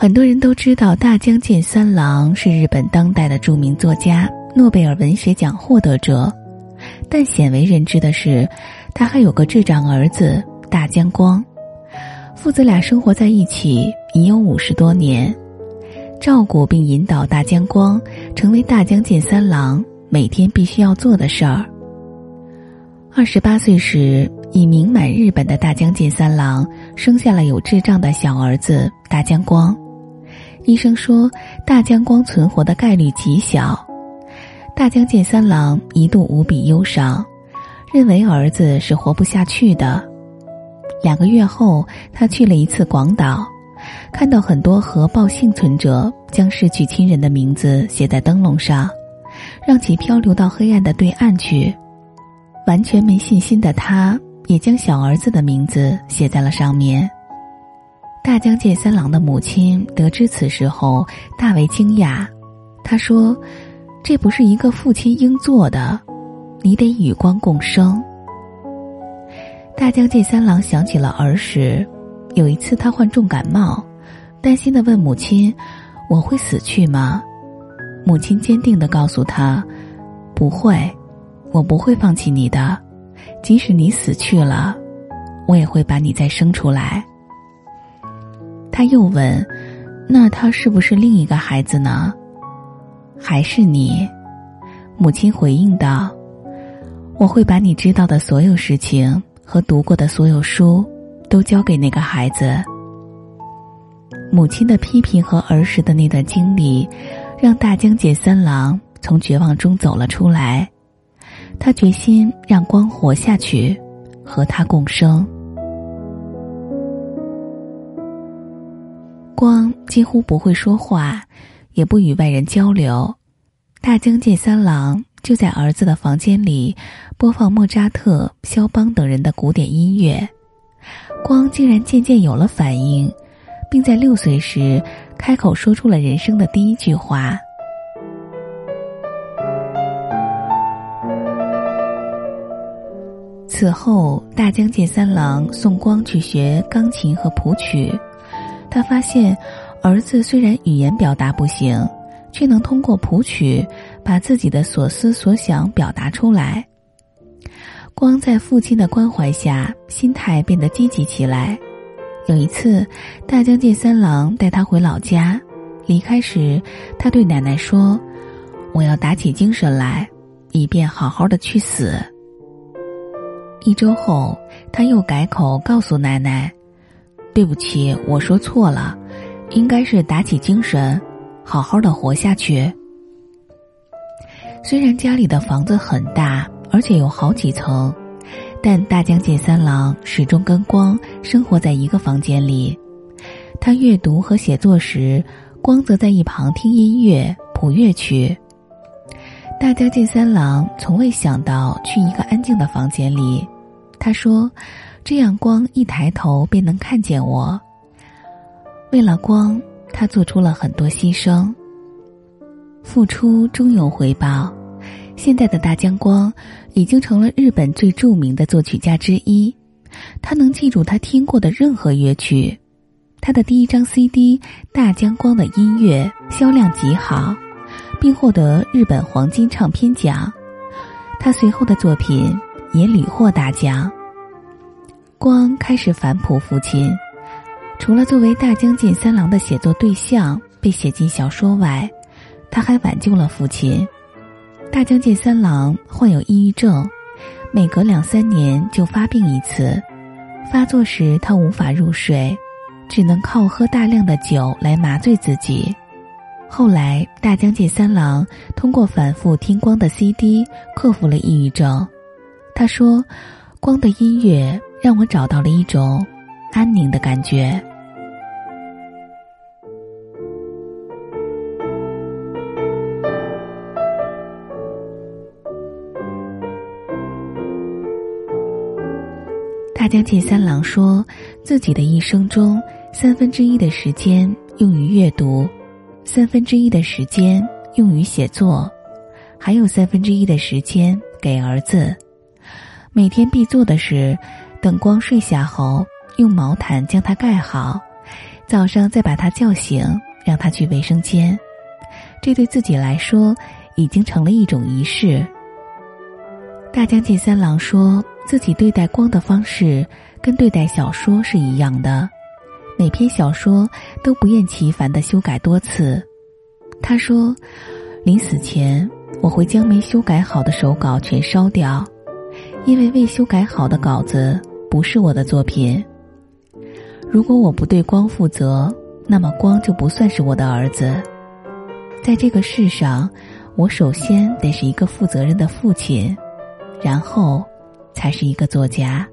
很多人都知道大江健三郎是日本当代的著名作家、诺贝尔文学奖获得者，但鲜为人知的是，他还有个智障儿子大江光。父子俩生活在一起已有五十多年，照顾并引导大江光成为大江健三郎每天必须要做的事儿。二十八岁时，已名满日本的大江健三郎生下了有智障的小儿子大江光。医生说，大江光存活的概率极小。大江健三郎一度无比忧伤，认为儿子是活不下去的。两个月后，他去了一次广岛，看到很多核爆幸存者将失去亲人的名字写在灯笼上，让其漂流到黑暗的对岸去。完全没信心的他，也将小儿子的名字写在了上面。大江健三郎的母亲得知此事后大为惊讶，她说：“这不是一个父亲应做的，你得与光共生。”大江健三郎想起了儿时，有一次他患重感冒，担心的问母亲：“我会死去吗？”母亲坚定的告诉他：“不会，我不会放弃你的，即使你死去了，我也会把你再生出来。”他又问：“那他是不是另一个孩子呢？”“还是你？”母亲回应道：“我会把你知道的所有事情和读过的所有书，都交给那个孩子。”母亲的批评和儿时的那段经历，让大江健三郎从绝望中走了出来。他决心让光活下去，和他共生。光几乎不会说话，也不与外人交流。大江健三郎就在儿子的房间里播放莫扎特、肖邦等人的古典音乐。光竟然渐渐有了反应，并在六岁时开口说出了人生的第一句话。此后，大江健三郎送光去学钢琴和谱曲。他发现，儿子虽然语言表达不行，却能通过谱曲把自己的所思所想表达出来。光在父亲的关怀下，心态变得积极起来。有一次，大将军三郎带他回老家，离开时，他对奶奶说：“我要打起精神来，以便好好的去死。”一周后，他又改口告诉奶奶。对不起，我说错了，应该是打起精神，好好的活下去。虽然家里的房子很大，而且有好几层，但大江健三郎始终跟光生活在一个房间里。他阅读和写作时，光则在一旁听音乐、谱乐曲。大江健三郎从未想到去一个安静的房间里，他说。这样，光一抬头便能看见我。为了光，他做出了很多牺牲。付出终有回报。现在的大江光已经成了日本最著名的作曲家之一。他能记住他听过的任何乐曲。他的第一张 CD《大江光的音乐》销量极好，并获得日本黄金唱片奖。他随后的作品也屡获大奖。光开始反哺父亲，除了作为大江健三郎的写作对象被写进小说外，他还挽救了父亲。大江健三郎患有抑郁症，每隔两三年就发病一次。发作时他无法入睡，只能靠喝大量的酒来麻醉自己。后来大江健三郎通过反复听光的 CD 克服了抑郁症。他说：“光的音乐。”让我找到了一种安宁的感觉。大江健三郎说，自己的一生中，三分之一的时间用于阅读，三分之一的时间用于写作，还有三分之一的时间给儿子。每天必做的事。等光睡下后，用毛毯将它盖好，早上再把他叫醒，让他去卫生间。这对自己来说已经成了一种仪式。大江健三郎说自己对待光的方式跟对待小说是一样的，每篇小说都不厌其烦的修改多次。他说，临死前我会将没修改好的手稿全烧掉，因为未修改好的稿子不是我的作品。如果我不对光负责，那么光就不算是我的儿子。在这个世上，我首先得是一个负责任的父亲，然后才是一个作家。